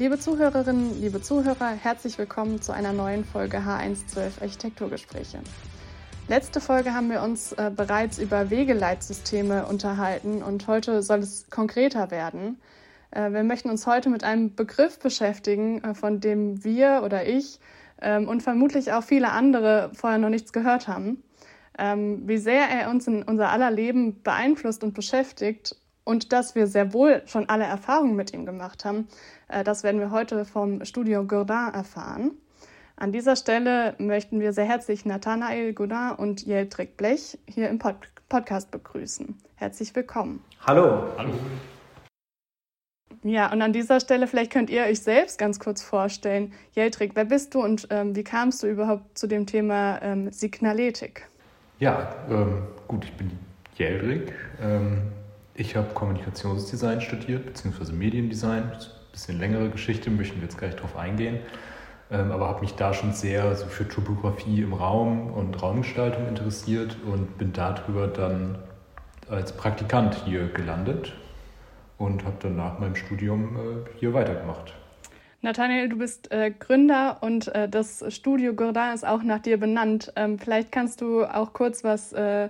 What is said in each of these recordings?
Liebe Zuhörerinnen, liebe Zuhörer, herzlich willkommen zu einer neuen Folge H112 Architekturgespräche. Letzte Folge haben wir uns äh, bereits über Wegeleitsysteme unterhalten und heute soll es konkreter werden. Äh, wir möchten uns heute mit einem Begriff beschäftigen, äh, von dem wir oder ich ähm, und vermutlich auch viele andere vorher noch nichts gehört haben. Ähm, wie sehr er uns in unser aller Leben beeinflusst und beschäftigt und dass wir sehr wohl schon alle Erfahrungen mit ihm gemacht haben, das werden wir heute vom Studio Gourdin erfahren. An dieser Stelle möchten wir sehr herzlich Nathanael Godin und Jeltrik Blech hier im Pod Podcast begrüßen. Herzlich willkommen. Hallo. Hallo. Ja, und an dieser Stelle vielleicht könnt ihr euch selbst ganz kurz vorstellen. Jeltrik, wer bist du und ähm, wie kamst du überhaupt zu dem Thema ähm, Signaletik? Ja, ähm, gut, ich bin Jeltrik. Ähm, ich habe Kommunikationsdesign studiert, beziehungsweise Mediendesign. Bisschen längere Geschichte, möchten wir jetzt gleich drauf eingehen ähm, aber habe mich da schon sehr so für Topografie im Raum und Raumgestaltung interessiert und bin darüber dann als Praktikant hier gelandet und habe dann nach meinem Studium äh, hier weitergemacht. Nathanael, du bist äh, Gründer und äh, das Studio Gourdin ist auch nach dir benannt. Ähm, vielleicht kannst du auch kurz was äh,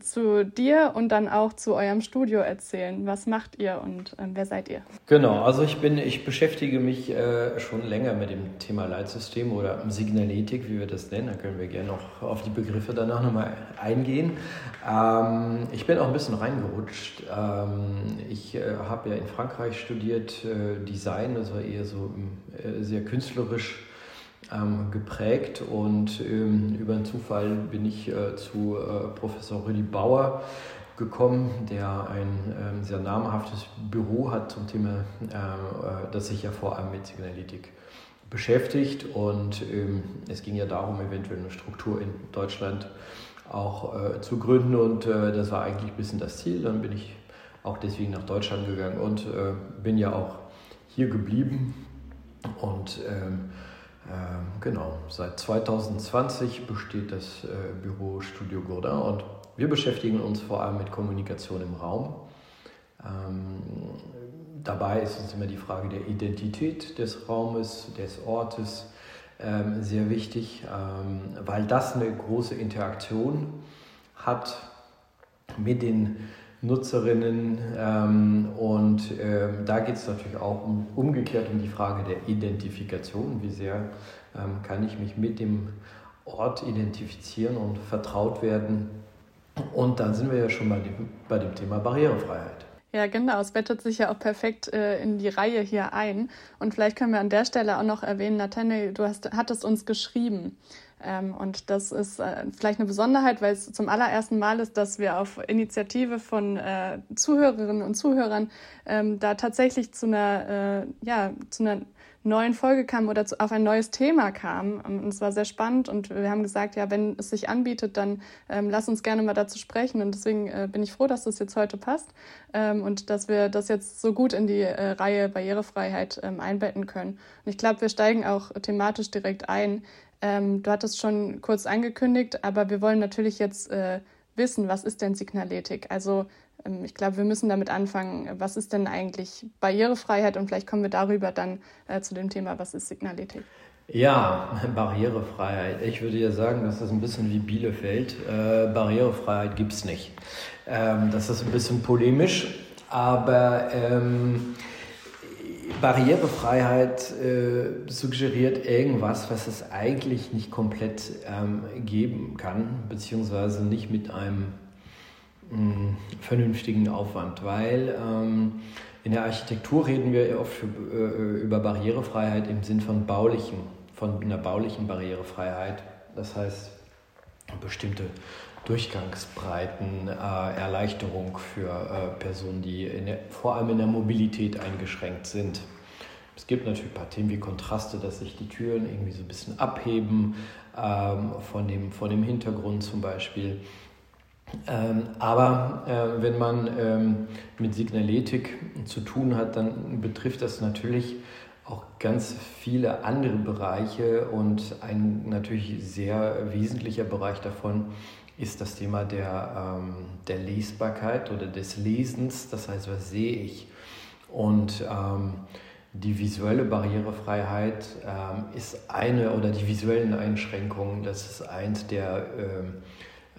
zu dir und dann auch zu eurem Studio erzählen. Was macht ihr und äh, wer seid ihr? Genau, also ich bin, ich beschäftige mich äh, schon länger mit dem Thema Leitsystem oder Signaletik, wie wir das nennen. Da können wir gerne noch auf die Begriffe danach nochmal eingehen. Ähm, ich bin auch ein bisschen reingerutscht. Ähm, ich äh, habe ja in Frankreich studiert äh, Design, das war eher so äh, sehr künstlerisch ähm, geprägt und ähm, über einen Zufall bin ich äh, zu äh, Professor Rüdi Bauer gekommen, der ein ähm, sehr namhaftes Büro hat zum Thema, äh, äh das sich ja vor allem mit Signalitik beschäftigt. Und ähm, es ging ja darum, eventuell eine Struktur in Deutschland auch äh, zu gründen. Und äh, das war eigentlich ein bisschen das Ziel. Dann bin ich auch deswegen nach Deutschland gegangen und bin ja auch hier geblieben. Und ähm, genau, seit 2020 besteht das äh, Büro Studio Gourdin und wir beschäftigen uns vor allem mit Kommunikation im Raum. Ähm, dabei ist uns immer die Frage der Identität des Raumes, des Ortes ähm, sehr wichtig, weil das eine große Interaktion hat mit den Nutzerinnen. Ähm, und ähm, da geht es natürlich auch um, umgekehrt um die Frage der Identifikation. Wie sehr ähm, kann ich mich mit dem Ort identifizieren und vertraut werden? Und dann sind wir ja schon bei dem, bei dem Thema Barrierefreiheit. Ja, genau. Es bettet sich ja auch perfekt äh, in die Reihe hier ein. Und vielleicht können wir an der Stelle auch noch erwähnen, Nathanael, du hast, hattest uns geschrieben. Ähm, und das ist äh, vielleicht eine Besonderheit, weil es zum allerersten Mal ist, dass wir auf Initiative von äh, Zuhörerinnen und Zuhörern ähm, da tatsächlich zu einer, äh, ja, zu einer neuen Folge kamen oder zu, auf ein neues Thema kamen. Ähm, und es war sehr spannend und wir haben gesagt, ja, wenn es sich anbietet, dann ähm, lass uns gerne mal dazu sprechen. Und deswegen äh, bin ich froh, dass das jetzt heute passt ähm, und dass wir das jetzt so gut in die äh, Reihe Barrierefreiheit ähm, einbetten können. Und ich glaube, wir steigen auch thematisch direkt ein. Ähm, du hattest schon kurz angekündigt, aber wir wollen natürlich jetzt äh, wissen, was ist denn Signaletik? Also ähm, ich glaube, wir müssen damit anfangen, was ist denn eigentlich Barrierefreiheit und vielleicht kommen wir darüber dann äh, zu dem Thema, was ist Signaletik? Ja, Barrierefreiheit. Ich würde ja sagen, das ist ein bisschen wie Bielefeld. Äh, Barrierefreiheit gibt es nicht. Ähm, das ist ein bisschen polemisch, aber ähm, Barrierefreiheit äh, suggeriert irgendwas, was es eigentlich nicht komplett ähm, geben kann, beziehungsweise nicht mit einem mh, mm, vernünftigen Aufwand, weil ähm, in der Architektur reden wir oft äh, über Barrierefreiheit im Sinn von baulichen, von einer baulichen Barrierefreiheit. Das heißt, bestimmte Durchgangsbreiten, äh, Erleichterung für äh, Personen, die der, vor allem in der Mobilität eingeschränkt sind. Es gibt natürlich ein paar Themen wie Kontraste, dass sich die Türen irgendwie so ein bisschen abheben ähm, von, dem, von dem Hintergrund zum Beispiel. Ähm, aber äh, wenn man ähm, mit Signaletik zu tun hat, dann betrifft das natürlich auch ganz viele andere Bereiche und ein natürlich sehr wesentlicher Bereich davon ist das Thema der, ähm, der Lesbarkeit oder des Lesens. Das heißt, was sehe ich? Und ähm, die visuelle Barrierefreiheit ähm, ist eine oder die visuellen Einschränkungen, das ist eins der ähm,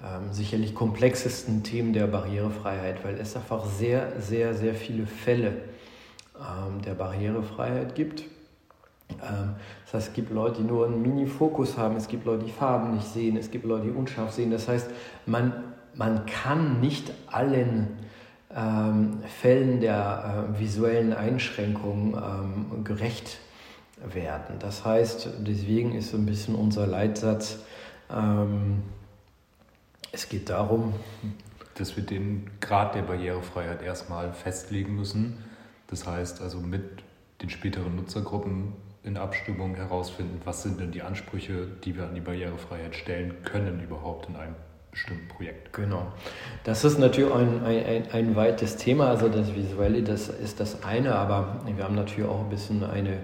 ähm, sicherlich komplexesten Themen der Barrierefreiheit, weil es einfach sehr, sehr, sehr viele Fälle ähm, der Barrierefreiheit gibt. Das heißt, es gibt Leute, die nur einen Mini-Fokus haben, es gibt Leute, die Farben nicht sehen, es gibt Leute, die unscharf sehen. Das heißt, man, man kann nicht allen ähm, Fällen der äh, visuellen Einschränkungen ähm, gerecht werden. Das heißt, deswegen ist so ein bisschen unser Leitsatz, ähm, es geht darum, dass wir den Grad der Barrierefreiheit erstmal festlegen müssen. Das heißt also mit den späteren Nutzergruppen in Abstimmung herausfinden, was sind denn die Ansprüche, die wir an die Barrierefreiheit stellen können überhaupt in einem bestimmten Projekt. Genau. Das ist natürlich ein, ein, ein weites Thema. Also das Visuelle, das ist das eine, aber wir haben natürlich auch ein bisschen eine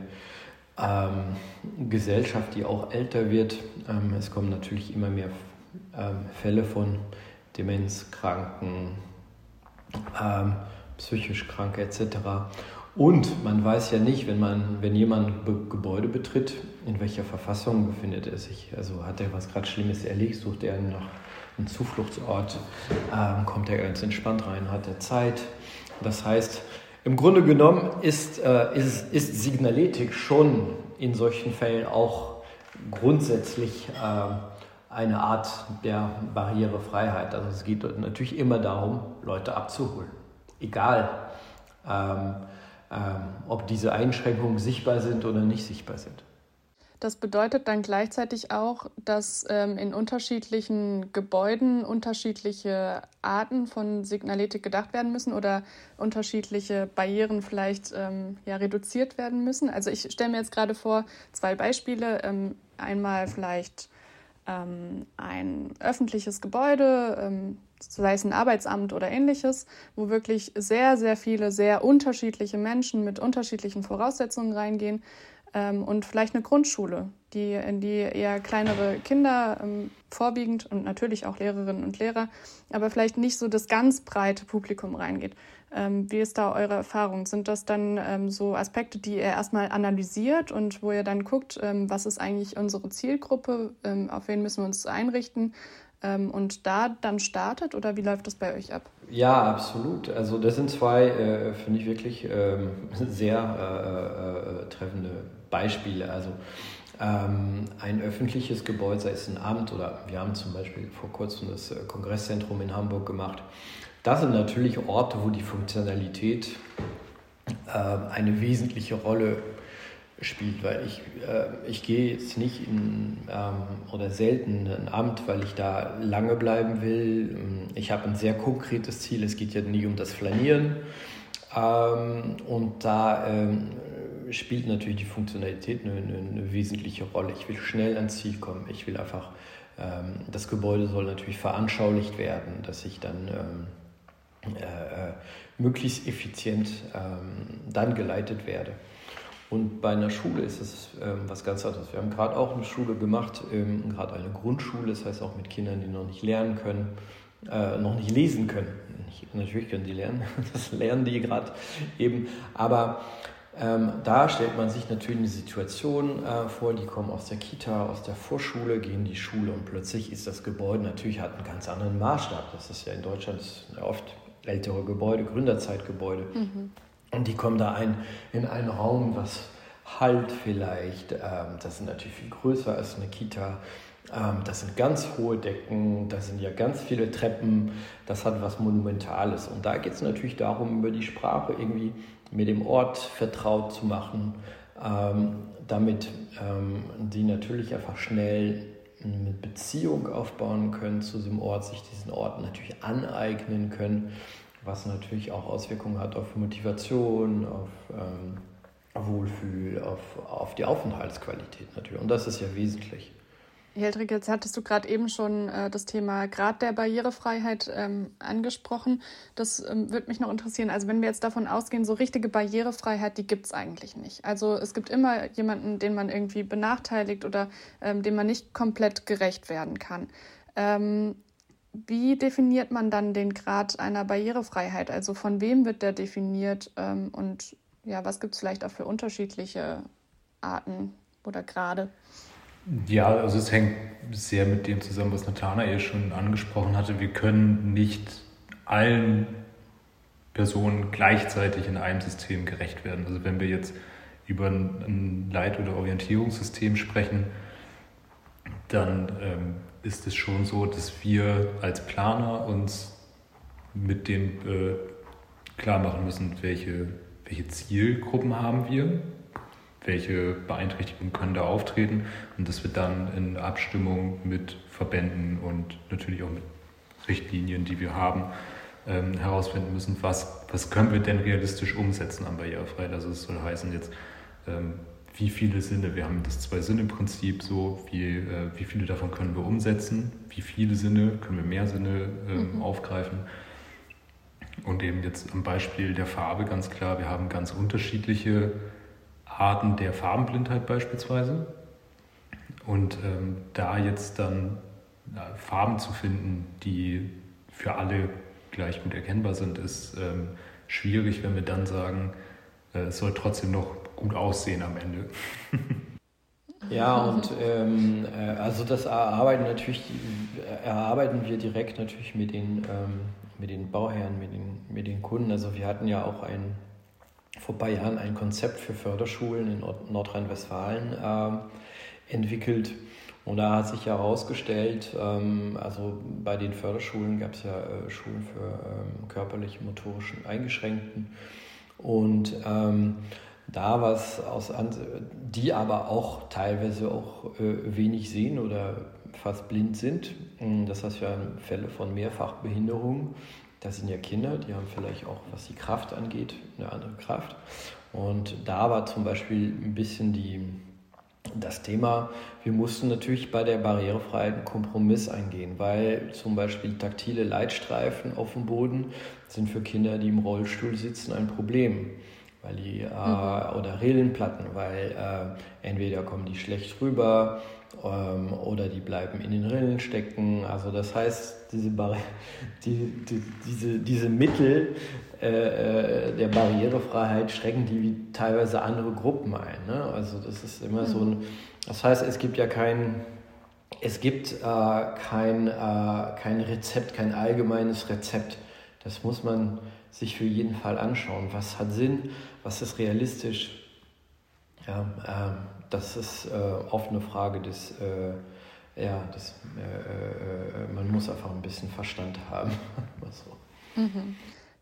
ähm, Gesellschaft, die auch älter wird. Ähm, es kommen natürlich immer mehr ähm, Fälle von Demenzkranken, ähm, psychisch Kranke etc. Und man weiß ja nicht, wenn, man, wenn jemand Be Gebäude betritt, in welcher Verfassung befindet er sich. Also hat er was gerade Schlimmes erlebt, sucht er nach einen Zufluchtsort, ähm, kommt er ganz entspannt rein, hat er Zeit. Das heißt, im Grunde genommen ist, äh, ist, ist Signaletik schon in solchen Fällen auch grundsätzlich äh, eine Art der Barrierefreiheit. Also es geht natürlich immer darum, Leute abzuholen. Egal, ähm, ob diese Einschränkungen sichtbar sind oder nicht sichtbar sind. Das bedeutet dann gleichzeitig auch, dass ähm, in unterschiedlichen Gebäuden unterschiedliche Arten von Signaletik gedacht werden müssen oder unterschiedliche Barrieren vielleicht ähm, ja, reduziert werden müssen. Also ich stelle mir jetzt gerade vor, zwei Beispiele. Ähm, einmal vielleicht ähm, ein öffentliches Gebäude, ähm, sei es ein Arbeitsamt oder ähnliches, wo wirklich sehr, sehr viele, sehr unterschiedliche Menschen mit unterschiedlichen Voraussetzungen reingehen ähm, und vielleicht eine Grundschule, die, in die eher kleinere Kinder ähm, vorwiegend und natürlich auch Lehrerinnen und Lehrer, aber vielleicht nicht so das ganz breite Publikum reingeht. Ähm, wie ist da eure Erfahrung? Sind das dann ähm, so Aspekte, die ihr erstmal analysiert und wo ihr dann guckt, ähm, was ist eigentlich unsere Zielgruppe, ähm, auf wen müssen wir uns einrichten? Ähm, und da dann startet oder wie läuft das bei euch ab? Ja, absolut. Also das sind zwei, äh, finde ich wirklich ähm, sehr äh, äh, treffende Beispiele. Also ein öffentliches Gebäude, sei es ein Amt oder wir haben zum Beispiel vor kurzem das äh, Kongresszentrum in Hamburg gemacht. Das sind natürlich Orte, wo die Funktionalität äh, eine wesentliche Rolle spielt, weil ich, äh, ich gehe jetzt nicht in ähm, oder selten in ein Amt, weil ich da lange bleiben will. Ich habe ein sehr konkretes Ziel, es geht ja nie um das Flanieren. Ähm, und da ähm, spielt natürlich die Funktionalität eine, eine, eine, wesentliche Rolle. Ich will schnell ans Ziel kommen. Ich will einfach, ähm, das Gebäude soll natürlich veranschaulicht werden, dass ich dann ähm, äh, äh, möglichst effizient ähm, dann geleitet werde. Und bei einer Schule ist es ähm, was ganz anderes. Wir haben gerade auch eine Schule gemacht, ähm, gerade eine Grundschule, das heißt auch mit Kindern, die noch nicht lernen können, äh, noch nicht lesen können. Nicht, natürlich können die lernen, das lernen die gerade eben. Aber ähm, da stellt man sich natürlich eine Situation äh, vor, die kommen aus der Kita, aus der Vorschule, gehen in die Schule und plötzlich ist das Gebäude natürlich hat einen ganz anderen Maßstab. Das ist ja in Deutschland oft ältere Gebäude, Gründerzeitgebäude. Mhm. Und die kommen da ein, in einen Raum, was halt vielleicht, ähm, das ist natürlich viel größer als eine Kita. Ähm, das sind ganz hohe Decken, da sind ja ganz viele Treppen, das hat was Monumentales. Und da geht es natürlich darum, über die Sprache irgendwie mit dem Ort vertraut zu machen, ähm, damit ähm, die natürlich einfach schnell eine Beziehung aufbauen können zu diesem Ort, sich diesen Ort natürlich aneignen können, was natürlich auch Auswirkungen hat auf Motivation, auf ähm, Wohlfühl, auf, auf die Aufenthaltsqualität natürlich. Und das ist ja wesentlich. Heldrik, jetzt hattest du gerade eben schon äh, das Thema Grad der Barrierefreiheit ähm, angesprochen. Das ähm, würde mich noch interessieren. Also wenn wir jetzt davon ausgehen, so richtige Barrierefreiheit, die gibt es eigentlich nicht. Also es gibt immer jemanden, den man irgendwie benachteiligt oder ähm, dem man nicht komplett gerecht werden kann. Ähm, wie definiert man dann den Grad einer Barrierefreiheit? Also von wem wird der definiert ähm, und ja, was gibt es vielleicht auch für unterschiedliche Arten oder Grade? Ja, also es hängt sehr mit dem zusammen, was Nathanael schon angesprochen hatte. Wir können nicht allen Personen gleichzeitig in einem System gerecht werden. Also wenn wir jetzt über ein Leit- oder Orientierungssystem sprechen, dann ähm, ist es schon so, dass wir als Planer uns mit dem äh, klar machen müssen, welche, welche Zielgruppen haben wir, welche Beeinträchtigungen können da auftreten und dass wir dann in Abstimmung mit Verbänden und natürlich auch mit Richtlinien, die wir haben, ähm, herausfinden müssen, was, was können wir denn realistisch umsetzen an Barrierefreiheit. Also es soll heißen jetzt, ähm, wie viele Sinne, wir haben das Zwei-Sinne-Prinzip so, wie, äh, wie viele davon können wir umsetzen, wie viele Sinne, können wir mehr Sinne ähm, mhm. aufgreifen. Und eben jetzt am Beispiel der Farbe ganz klar, wir haben ganz unterschiedliche Arten der Farbenblindheit beispielsweise. Und ähm, da jetzt dann äh, Farben zu finden, die für alle gleich gut erkennbar sind, ist ähm, schwierig, wenn wir dann sagen, äh, es soll trotzdem noch gut aussehen am Ende. Ja, und ähm, äh, also das erarbeiten natürlich, erarbeiten wir direkt natürlich mit den, ähm, mit den Bauherren, mit den, mit den Kunden. Also wir hatten ja auch ein, vor ein paar Jahren ein Konzept für Förderschulen in Nordrhein-Westfalen äh, entwickelt. Und da hat sich herausgestellt, ähm, also bei den Förderschulen gab es ja äh, Schulen für ähm, körperlich motorischen Eingeschränkten. Und ähm, da was aus, die aber auch teilweise auch äh, wenig sehen oder fast blind sind. Das heißt, haben Fälle von Mehrfachbehinderung. Das sind ja Kinder, die haben vielleicht auch, was die Kraft angeht, eine andere Kraft. Und da war zum Beispiel ein bisschen die, das Thema, wir mussten natürlich bei der Barrierefreiheit einen Kompromiss eingehen, weil zum Beispiel taktile Leitstreifen auf dem Boden sind für Kinder, die im Rollstuhl sitzen, ein Problem weil die, äh, mhm. oder Rillenplatten, weil äh, entweder kommen die schlecht rüber ähm, oder die bleiben in den Rillen stecken. Also das heißt, diese, Barri die, die, diese, diese Mittel äh, äh, der Barrierefreiheit schrecken die wie teilweise andere Gruppen ein. Ne? Also das ist immer mhm. so ein, das heißt, es gibt ja kein, es gibt äh, kein, äh, kein Rezept, kein allgemeines Rezept. Das muss man sich für jeden Fall anschauen. Was hat Sinn? Was ist realistisch? Ja, äh, das ist äh, oft eine Frage des, äh, ja, des, äh, äh, man muss einfach ein bisschen Verstand haben. so. mhm.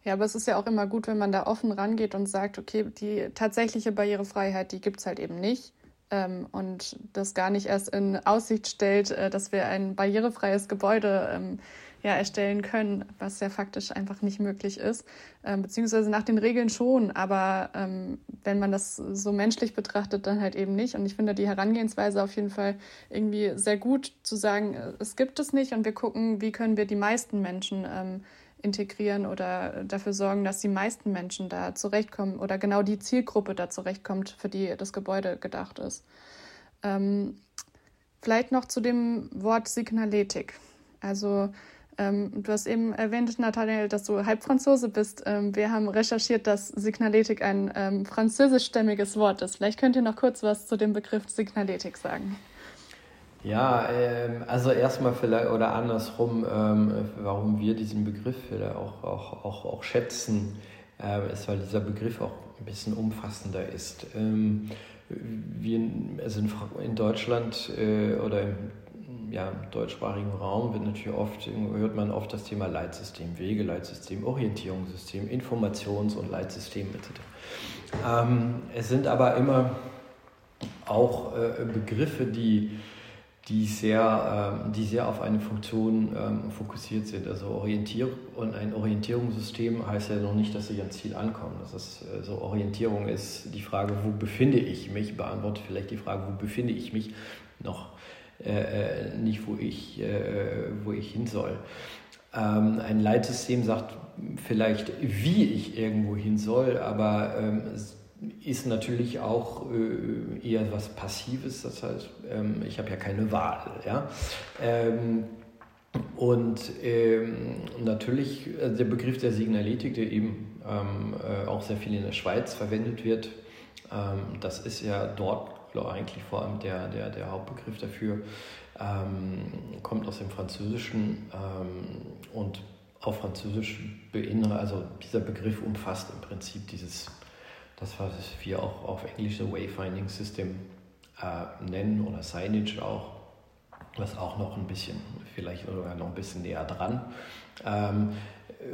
Ja, aber es ist ja auch immer gut, wenn man da offen rangeht und sagt, okay, die tatsächliche Barrierefreiheit, die gibt es halt eben nicht. Ähm, und das gar nicht erst in Aussicht stellt, äh, dass wir ein barrierefreies Gebäude ähm, ja, erstellen können, was ja faktisch einfach nicht möglich ist, ähm, beziehungsweise nach den Regeln schon, aber ähm, wenn man das so menschlich betrachtet, dann halt eben nicht. Und ich finde die Herangehensweise auf jeden Fall irgendwie sehr gut zu sagen, äh, es gibt es nicht und wir gucken, wie können wir die meisten Menschen ähm, integrieren oder dafür sorgen, dass die meisten Menschen da zurechtkommen oder genau die Zielgruppe da zurechtkommt, für die das Gebäude gedacht ist. Ähm, vielleicht noch zu dem Wort Signaletik. Also ähm, du hast eben erwähnt, Nathanael, dass du halb Franzose bist. Ähm, wir haben recherchiert, dass Signaletik ein ähm, französischstämmiges Wort ist. Vielleicht könnt ihr noch kurz was zu dem Begriff Signaletik sagen. Ja, ähm, also erstmal vielleicht oder andersrum, ähm, warum wir diesen Begriff auch, auch, auch, auch schätzen, äh, ist, weil dieser Begriff auch ein bisschen umfassender ist. Ähm, wir, also in, in Deutschland äh, oder im ja, im deutschsprachigen Raum wird natürlich oft, hört man oft das Thema Leitsystem, Wegeleitsystem, Orientierungssystem, Informations- und Leitsystem etc. Ähm, es sind aber immer auch äh, Begriffe, die, die, sehr, ähm, die sehr auf eine Funktion ähm, fokussiert sind. Also Orientier und ein Orientierungssystem heißt ja noch nicht, dass ich ans Ziel ankomme. Das ist, äh, so Orientierung ist die Frage, wo befinde ich mich, beantwortet vielleicht die Frage, wo befinde ich mich noch äh, äh, nicht, wo ich, äh, wo ich hin soll. Ähm, ein Leitsystem sagt vielleicht, wie ich irgendwo hin soll, aber ähm, ist natürlich auch äh, eher was Passives. Das heißt, ähm, ich habe ja keine Wahl. Ja? Ähm, Und ähm, natürlich also der Begriff der Signaletik, der eben ähm, äh, auch sehr viel in der Schweiz verwendet wird, das ist ja dort eigentlich vor allem der, der, der Hauptbegriff dafür, ähm, kommt aus dem Französischen ähm, und auf Französisch beinhaltet, also dieser Begriff umfasst im Prinzip dieses, das was wir auch auf Englisch so Wayfinding System äh, nennen oder Signage auch, was auch noch ein bisschen, vielleicht sogar noch ein bisschen näher dran. Ähm,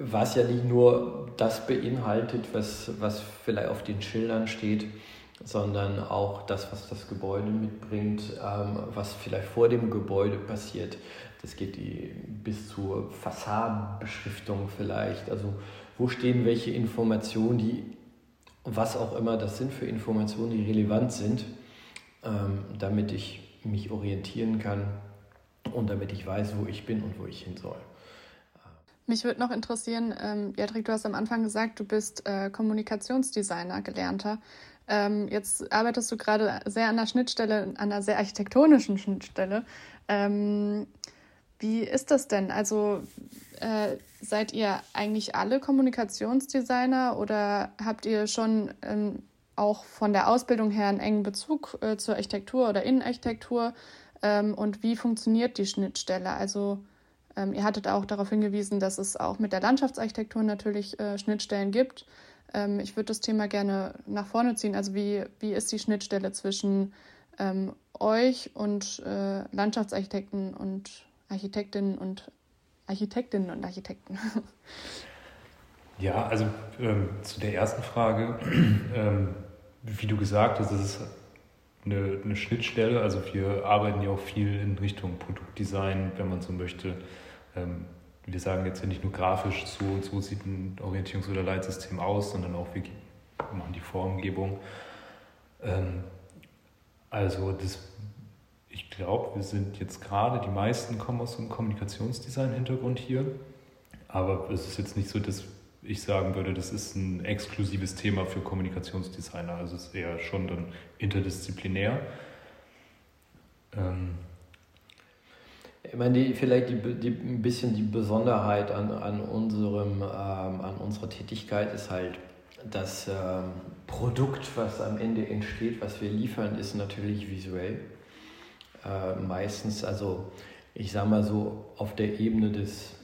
was ja nicht nur das beinhaltet, was, was vielleicht auf den Schildern steht, sondern auch das, was das Gebäude mitbringt, ähm, was vielleicht vor dem Gebäude passiert. Das geht die, bis zur Fassadenbeschriftung vielleicht. Also wo stehen welche Informationen, die, was auch immer das sind für Informationen, die relevant sind, ähm, damit ich mich orientieren kann und damit ich weiß, wo ich bin und wo ich hin soll. Mich würde noch interessieren, ähm, Jadrik, du hast am Anfang gesagt, du bist äh, Kommunikationsdesigner, gelernter. Ähm, jetzt arbeitest du gerade sehr an der Schnittstelle, an einer sehr architektonischen Schnittstelle. Ähm, wie ist das denn? Also äh, seid ihr eigentlich alle Kommunikationsdesigner oder habt ihr schon ähm, auch von der Ausbildung her einen engen Bezug äh, zur Architektur oder Innenarchitektur? Ähm, und wie funktioniert die Schnittstelle? Also ähm, ihr hattet auch darauf hingewiesen, dass es auch mit der Landschaftsarchitektur natürlich äh, Schnittstellen gibt. Ähm, ich würde das Thema gerne nach vorne ziehen. Also wie, wie ist die Schnittstelle zwischen ähm, euch und äh, Landschaftsarchitekten und Architektinnen und Architektinnen und Architekten? Ja, also ähm, zu der ersten Frage, ähm, wie du gesagt hast, es ist eine, eine, Schnittstelle. Also wir arbeiten ja auch viel in Richtung Produktdesign, wenn man so möchte. Ähm, wir sagen jetzt ja nicht nur grafisch, so und so sieht ein Orientierungs- oder Leitsystem aus, sondern auch wir machen die Formgebung. Ähm, also das, ich glaube, wir sind jetzt gerade, die meisten kommen aus einem Kommunikationsdesign-Hintergrund hier, aber es ist jetzt nicht so, dass ich sagen würde, das ist ein exklusives Thema für Kommunikationsdesigner. Also es ist eher schon dann interdisziplinär. Ähm, ich meine, die, vielleicht die, die, ein bisschen die Besonderheit an, an, unserem, ähm, an unserer Tätigkeit ist halt, das ähm, Produkt, was am Ende entsteht, was wir liefern, ist natürlich visuell. Äh, meistens, also ich sage mal so, auf der Ebene des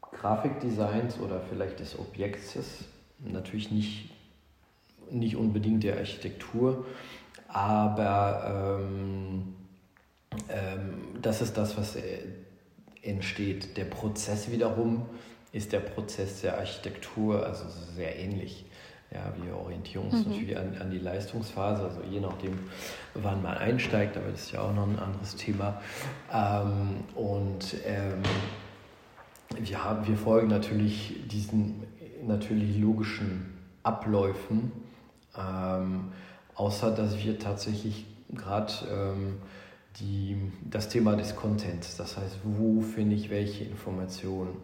Grafikdesigns oder vielleicht des Objektes, natürlich nicht, nicht unbedingt der Architektur, aber ähm, ähm, das ist das, was äh, entsteht. Der Prozess wiederum ist der Prozess der Architektur, also sehr ähnlich. Ja, wir orientieren uns mhm. natürlich an, an, die Leistungsphase, also je nachdem, wann man einsteigt, aber das ist ja auch noch ein anderes Thema. Ähm, und ähm, wir, haben, wir folgen natürlich diesen natürlich logischen Abläufen, ähm, außer dass wir tatsächlich gerade ähm, die, das Thema des Contents. Das heißt, wo finde ich welche Informationen?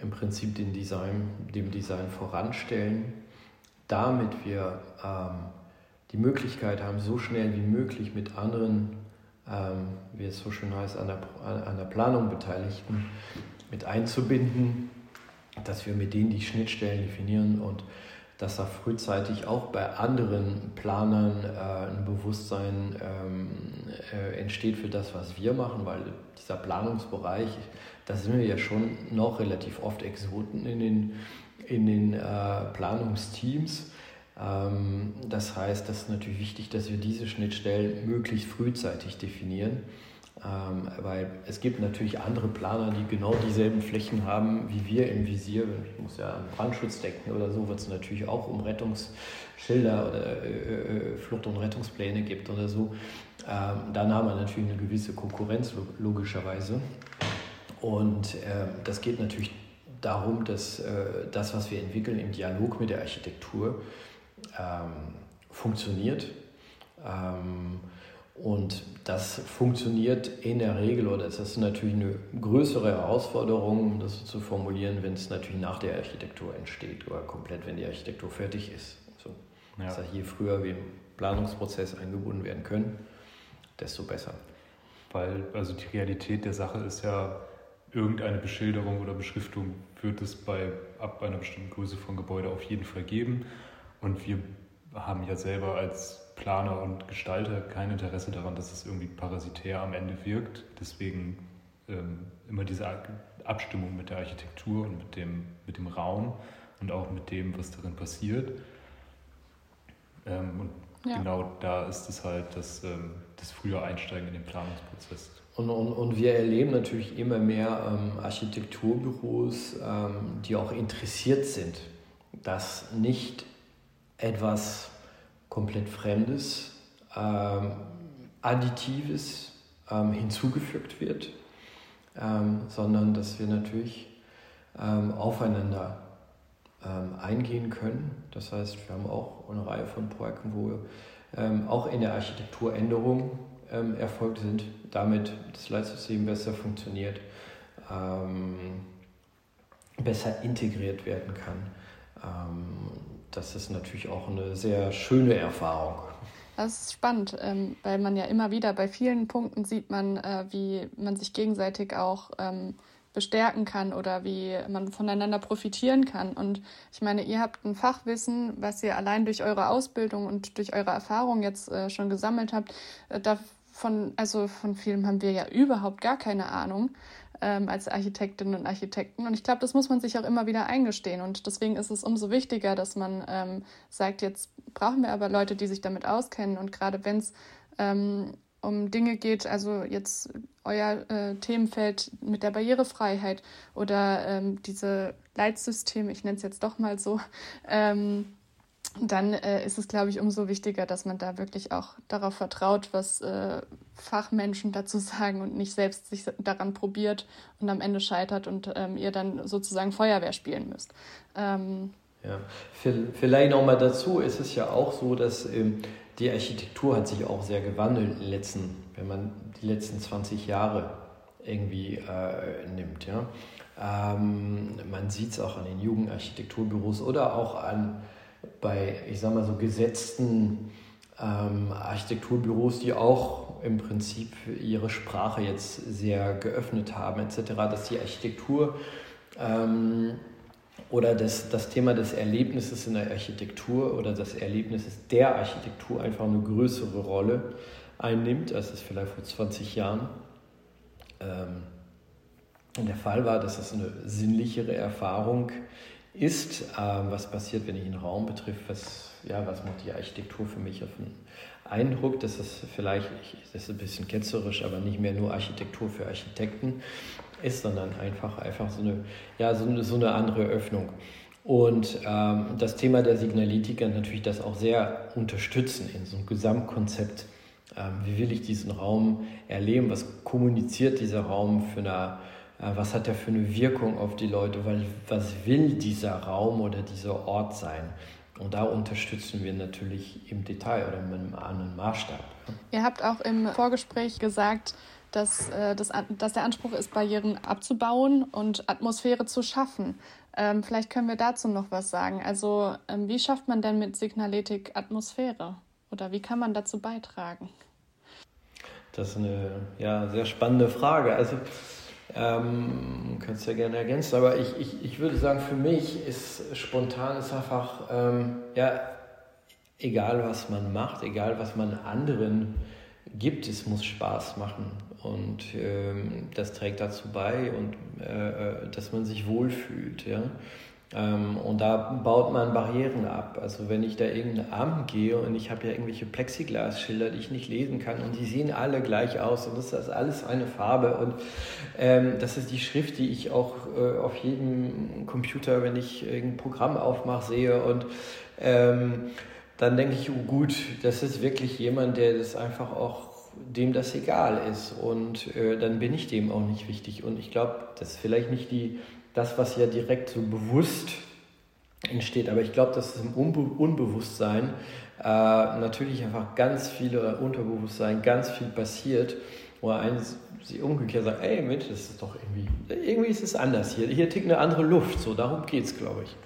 Im Prinzip den Design, dem Design voranstellen, damit wir ähm, die Möglichkeit haben, so schnell wie möglich mit anderen, ähm, wie es so schön heißt, an der, an der Planung Beteiligten mit einzubinden, dass wir mit denen die Schnittstellen definieren und dass da frühzeitig auch bei anderen Planern äh, ein Bewusstsein ähm, äh, entsteht für das, was wir machen, weil dieser Planungsbereich, da sind wir ja schon noch relativ oft Exoten in den, in den äh, Planungsteams. Ähm, das heißt, das ist natürlich wichtig, dass wir diese Schnittstellen möglichst frühzeitig definieren ähm, weil es gibt natürlich andere Planer, die genau dieselben Flächen haben wie wir im Visier. Ich muss ja an Brandschutz denken oder so, wird es natürlich auch um Rettungsschilder oder äh, äh, Flucht- und Rettungspläne gibt oder so. Ähm, dann haben wir natürlich eine gewisse Konkurrenz logischerweise. Und äh, das geht natürlich darum, dass äh, das, was wir entwickeln, im Dialog mit der Architektur ähm, funktioniert. Ähm, und das funktioniert in der Regel, oder es ist natürlich eine größere Herausforderung, um das zu formulieren, wenn es natürlich nach der Architektur entsteht oder komplett, wenn die Architektur fertig ist. So. Ja. Das heißt, je früher wir im Planungsprozess eingebunden werden können, desto besser. Weil also die Realität der Sache ist ja, irgendeine Beschilderung oder Beschriftung wird es bei ab einer bestimmten Größe von Gebäude auf jeden Fall geben. Und wir haben ja selber als Planer und Gestalter kein Interesse daran, dass es irgendwie parasitär am Ende wirkt. Deswegen ähm, immer diese Abstimmung mit der Architektur und mit dem, mit dem Raum und auch mit dem, was darin passiert. Ähm, und ja. genau da ist es halt das, ähm, das frühe Einsteigen in den Planungsprozess. Und, und, und wir erleben natürlich immer mehr ähm, Architekturbüros, ähm, die auch interessiert sind, dass nicht etwas komplett Fremdes, ähm, Additives ähm, hinzugefügt wird, ähm, sondern dass wir natürlich ähm, aufeinander ähm, eingehen können. Das heißt, wir haben auch eine Reihe von Projekten, wo auch in der Architektur Änderungen erfolgt sind, damit das Leitsystem besser funktioniert, besser integriert werden kann. Das ist natürlich auch eine sehr schöne Erfahrung. Das ist spannend, ähm, weil man ja immer wieder bei vielen Punkten sieht man, äh, wie man sich gegenseitig auch ähm, bestärken kann oder wie man voneinander profitieren kann. Und ich meine, ihr habt ein Fachwissen, was ihr allein durch eure Ausbildung und durch eure Erfahrung jetzt äh, schon gesammelt habt. Äh, davon, also von Film haben wir ja überhaupt gar keine Ahnung ähm, als Architektinnen und Architekten. Und ich glaube, das muss man sich auch immer wieder eingestehen. Und deswegen ist es umso wichtiger, dass man ähm, sagt, jetzt brauchen wir aber Leute, die sich damit auskennen. Und gerade wenn es ähm, um Dinge geht, also jetzt euer äh, Themenfeld mit der Barrierefreiheit oder ähm, diese Leitsysteme, ich nenne es jetzt doch mal so, ähm, dann äh, ist es, glaube ich, umso wichtiger, dass man da wirklich auch darauf vertraut, was äh, Fachmenschen dazu sagen und nicht selbst sich daran probiert und am Ende scheitert und ähm, ihr dann sozusagen Feuerwehr spielen müsst. Ähm, ja, vielleicht noch mal dazu ist es ja auch so, dass ähm, die Architektur hat sich auch sehr gewandelt in den letzten, wenn man die letzten 20 Jahre irgendwie äh, nimmt. Ja. Ähm, man sieht es auch an den Jugendarchitekturbüros oder auch an bei, ich sag mal so, gesetzten ähm, Architekturbüros, die auch im Prinzip ihre Sprache jetzt sehr geöffnet haben, etc., dass die Architektur ähm, oder das, das Thema des Erlebnisses in der Architektur oder des Erlebnisses der Architektur einfach eine größere Rolle einnimmt, als es vielleicht vor 20 Jahren ähm, der Fall war, dass es eine sinnlichere Erfahrung ist, ähm, was passiert, wenn ich einen Raum betrifft, was, ja, was macht die Architektur für mich auf den Eindruck, dass es vielleicht, das ist ein bisschen ketzerisch, aber nicht mehr nur Architektur für Architekten ist, sondern einfach, einfach so, eine, ja, so, eine, so eine andere Öffnung. Und ähm, das Thema der Signalitik kann natürlich das auch sehr unterstützen in so einem Gesamtkonzept. Ähm, wie will ich diesen Raum erleben? Was kommuniziert dieser Raum für eine was hat er für eine Wirkung auf die Leute, weil was will dieser Raum oder dieser Ort sein? Und da unterstützen wir natürlich im Detail oder mit einem anderen Maßstab. Ihr habt auch im Vorgespräch gesagt, dass, äh, das, dass der Anspruch ist, Barrieren abzubauen und Atmosphäre zu schaffen. Ähm, vielleicht können wir dazu noch was sagen. Also ähm, wie schafft man denn mit Signaletik Atmosphäre? Oder wie kann man dazu beitragen? Das ist eine ja, sehr spannende Frage. Also ähm, kannst ja gerne ergänzen, aber ich, ich, ich würde sagen, für mich ist spontan ist einfach, ähm, ja, egal was man macht, egal was man anderen gibt, es muss Spaß machen. Und ähm, das trägt dazu bei, und, äh, äh dass man sich wohlfühlt. Ja? Ähm, und da baut man Barrieren ab. Also wenn ich da irgendein Amt gehe und ich habe ja irgendwelche Plexiglasschilder, die ich nicht lesen kann und die sehen alle gleich aus und das ist alles eine Farbe. Und ähm, das ist die Schrift, die ich auch äh, auf jedem Computer, wenn ich irgendein Programm aufmache, sehe. Und ähm, dann denke ich, oh gut, das ist wirklich jemand, der das einfach auch dem das egal ist. Und äh, dann bin ich dem auch nicht wichtig. Und ich glaube, das ist vielleicht nicht die das, was ja direkt so bewusst entsteht. Aber ich glaube, dass es im Unbe Unbewusstsein äh, natürlich einfach ganz viele Unterbewusstsein, ganz viel passiert, wo eins sie umgekehrt sagt, ey, Mensch, das ist doch irgendwie, irgendwie ist es anders hier. Hier tickt eine andere Luft. So, darum geht es, glaube ich.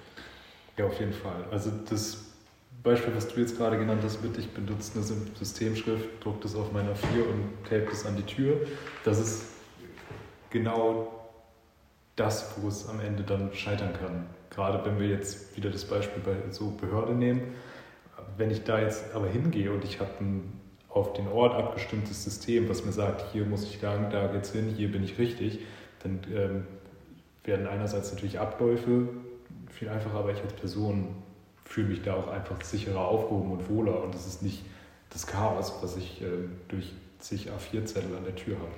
Ja, auf jeden Fall. Also das Beispiel, was du jetzt gerade genannt hast, mit ich benutze eine Systemschrift, druck das auf meiner 4 und tape das an die Tür. Das ist genau das, wo es am Ende dann scheitern kann. Gerade wenn wir jetzt wieder das Beispiel bei so Behörde nehmen, wenn ich da jetzt aber hingehe und ich habe ein auf den Ort abgestimmtes System, was mir sagt, hier muss ich lang, da geht's hin, hier bin ich richtig, dann ähm, werden einerseits natürlich Abläufe viel einfacher, aber ich als Person fühle mich da auch einfach sicherer aufgehoben und wohler und es ist nicht das Chaos, was ich äh, durch zig A4-Zettel an der Tür habe.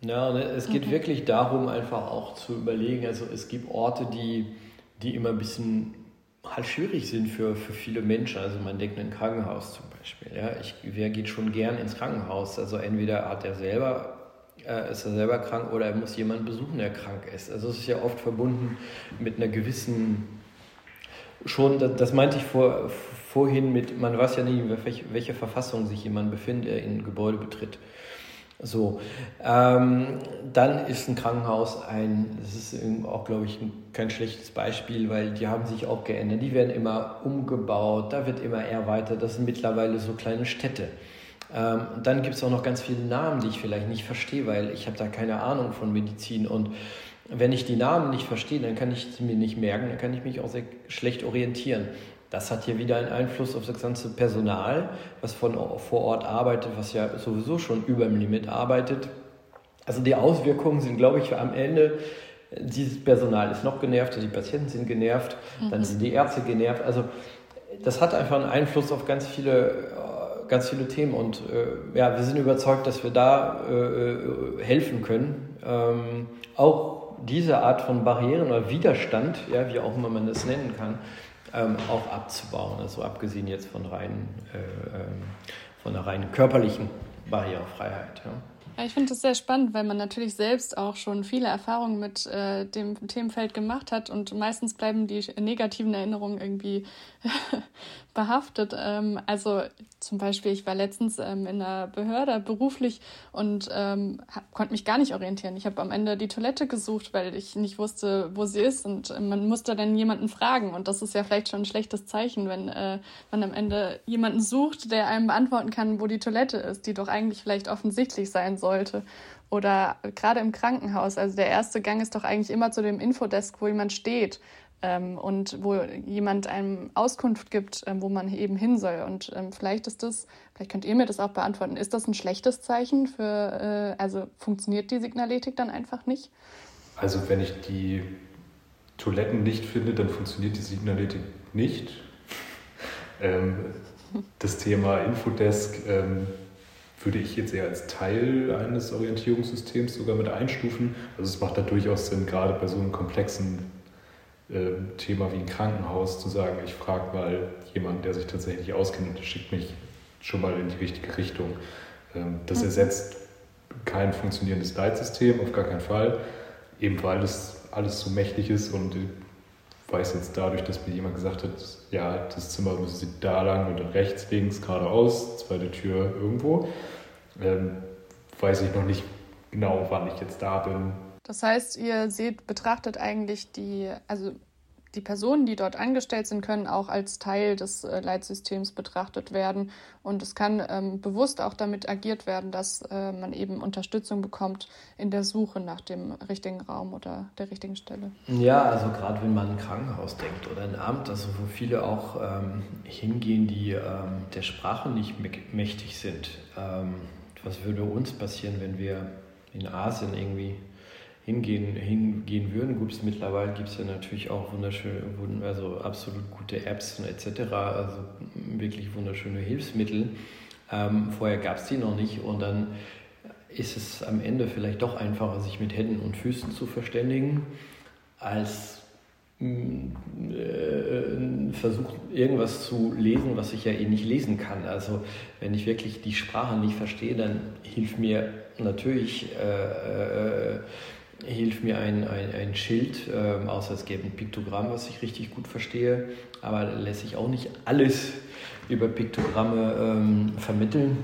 Ja, ne, es geht mhm. wirklich darum, einfach auch zu überlegen, also es gibt Orte, die, die immer ein bisschen halt schwierig sind für, für viele Menschen. Also man denkt an ein Krankenhaus zum Beispiel. Ja? Ich, wer geht schon gern ins Krankenhaus? Also entweder hat er selber, äh, ist er selber krank oder er muss jemanden besuchen, der krank ist. Also es ist ja oft verbunden mit einer gewissen, schon, das, das meinte ich vor, vorhin mit, man weiß ja nie, in welche, welche Verfassung sich jemand befindet, der in ein Gebäude betritt. So, ähm, dann ist ein Krankenhaus ein, das ist auch, glaube ich, kein schlechtes Beispiel, weil die haben sich auch geändert. Die werden immer umgebaut, da wird immer erweitert. Das sind mittlerweile so kleine Städte. Ähm, dann gibt es auch noch ganz viele Namen, die ich vielleicht nicht verstehe, weil ich habe da keine Ahnung von Medizin und wenn ich die Namen nicht verstehe, dann kann ich sie mir nicht merken, dann kann ich mich auch sehr schlecht orientieren. Das hat hier wieder einen Einfluss auf das ganze Personal, was von vor Ort arbeitet, was ja sowieso schon über dem Limit arbeitet. Also die Auswirkungen sind, glaube ich, am Ende, dieses Personal ist noch genervt, die Patienten sind genervt, mhm. dann sind die Ärzte genervt. Also das hat einfach einen Einfluss auf ganz viele, ganz viele Themen. Und äh, ja, wir sind überzeugt, dass wir da äh, äh helfen können. Ähm, auch diese Art von Barrieren oder Widerstand, ja, wie auch immer man das nennen kann, ähm, auch abzubauen. Also abgesehen jetzt von, rein, äh, ähm, von einer rein körperlichen Barrierefreiheit. Ja. Ich finde das sehr spannend, weil man natürlich selbst auch schon viele Erfahrungen mit äh, dem Themenfeld gemacht hat und meistens bleiben die negativen Erinnerungen irgendwie behaftet. Ähm, also zum Beispiel, ich war letztens ähm, in einer Behörde beruflich und ähm, konnte mich gar nicht orientieren. Ich habe am Ende die Toilette gesucht, weil ich nicht wusste, wo sie ist und äh, man musste dann jemanden fragen und das ist ja vielleicht schon ein schlechtes Zeichen, wenn äh, man am Ende jemanden sucht, der einem beantworten kann, wo die Toilette ist, die doch eigentlich vielleicht offensichtlich sein sollte. Oder gerade im Krankenhaus, also der erste Gang ist doch eigentlich immer zu dem Infodesk, wo jemand steht ähm, und wo jemand einem Auskunft gibt, ähm, wo man eben hin soll. Und ähm, vielleicht ist das, vielleicht könnt ihr mir das auch beantworten, ist das ein schlechtes Zeichen für, äh, also funktioniert die Signaletik dann einfach nicht? Also wenn ich die Toiletten nicht finde, dann funktioniert die Signaletik nicht. Ähm, das Thema Infodesk ähm, würde ich jetzt eher als Teil eines Orientierungssystems sogar mit einstufen. Also es macht da durchaus Sinn, gerade bei so einem komplexen ähm, Thema wie ein Krankenhaus zu sagen, ich frage mal jemanden, der sich tatsächlich auskennt und schickt mich schon mal in die richtige Richtung. Ähm, das mhm. ersetzt kein funktionierendes Leitsystem, auf gar keinen Fall, eben weil es alles so mächtig ist und weiß jetzt dadurch, dass mir jemand gesagt hat, ja, das Zimmer müssen Sie da lang und rechts, links, geradeaus, zweite Tür irgendwo, ähm, weiß ich noch nicht genau, wann ich jetzt da bin, das heißt, ihr seht, betrachtet eigentlich die, also die Personen, die dort angestellt sind, können auch als Teil des äh, Leitsystems betrachtet werden. Und es kann ähm, bewusst auch damit agiert werden, dass äh, man eben Unterstützung bekommt in der Suche nach dem richtigen Raum oder der richtigen Stelle. Ja, also gerade wenn man ein Krankenhaus denkt oder ein Amt, also wo viele auch ähm, hingehen, die ähm, der Sprache nicht mächtig sind. Ähm, was würde uns passieren, wenn wir in Asien irgendwie hingehen, hingehen würden. Gut, mittlerweile gibt es ja natürlich auch wunderschöne, also absolut gute Apps und etc., also wirklich wunderschöne Hilfsmittel. Ähm, vorher gab es die noch nicht und dann ist es am Ende vielleicht doch einfacher, sich mit Händen und Füßen zu verständigen, als mm, äh, versucht, irgendwas zu lesen, was ich ja eh nicht lesen kann. Also wenn ich wirklich die Sprache nicht verstehe, dann hilft mir natürlich äh, äh, hilft mir ein, ein, ein Schild, ähm, außer es gäbe ein Piktogramm, was ich richtig gut verstehe, aber lässt sich auch nicht alles über Piktogramme ähm, vermitteln.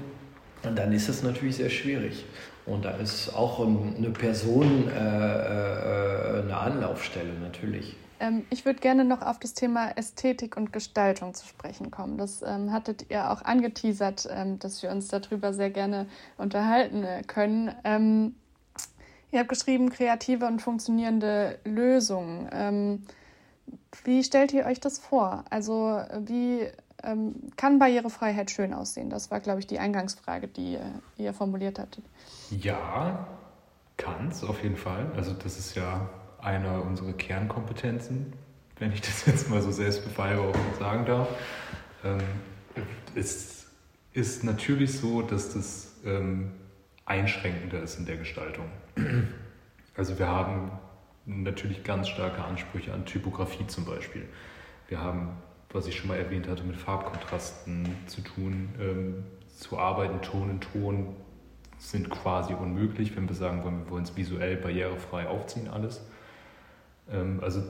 Und dann ist es natürlich sehr schwierig. Und da ist auch eine Person äh, äh, eine Anlaufstelle natürlich. Ähm, ich würde gerne noch auf das Thema Ästhetik und Gestaltung zu sprechen kommen. Das ähm, hattet ihr auch angeteasert, ähm, dass wir uns darüber sehr gerne unterhalten äh, können. Ihr habt geschrieben, kreative und funktionierende Lösungen. Ähm, wie stellt ihr euch das vor? Also wie ähm, kann Barrierefreiheit schön aussehen? Das war, glaube ich, die Eingangsfrage, die äh, ihr formuliert hattet. Ja, kann es auf jeden Fall. Also das ist ja eine unserer Kernkompetenzen, wenn ich das jetzt mal so selbstbefeierungsvoll sagen darf. Ähm, es ist natürlich so, dass das ähm, einschränkender ist in der Gestaltung. Also wir haben natürlich ganz starke Ansprüche an Typografie zum Beispiel. Wir haben, was ich schon mal erwähnt hatte, mit Farbkontrasten zu tun, ähm, zu arbeiten, Ton in Ton sind quasi unmöglich, wenn wir sagen wollen, wir wollen es visuell barrierefrei aufziehen, alles. Ähm, also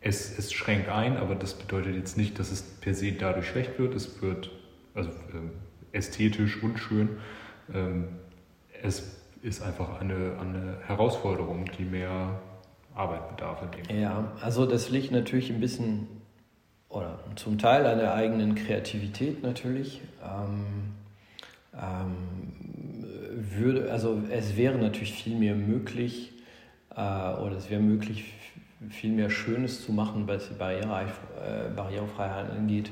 es, es schränkt ein, aber das bedeutet jetzt nicht, dass es per se dadurch schlecht wird. Es wird also äh, ästhetisch unschön. Ähm, es ist einfach eine, eine Herausforderung, die mehr Arbeit bedarf. Ja, also das liegt natürlich ein bisschen oder zum Teil an der eigenen Kreativität natürlich. Ähm, ähm, würde, also es wäre natürlich viel mehr möglich äh, oder es wäre möglich, viel mehr Schönes zu machen, was die Barriere, äh, Barrierefreiheit angeht,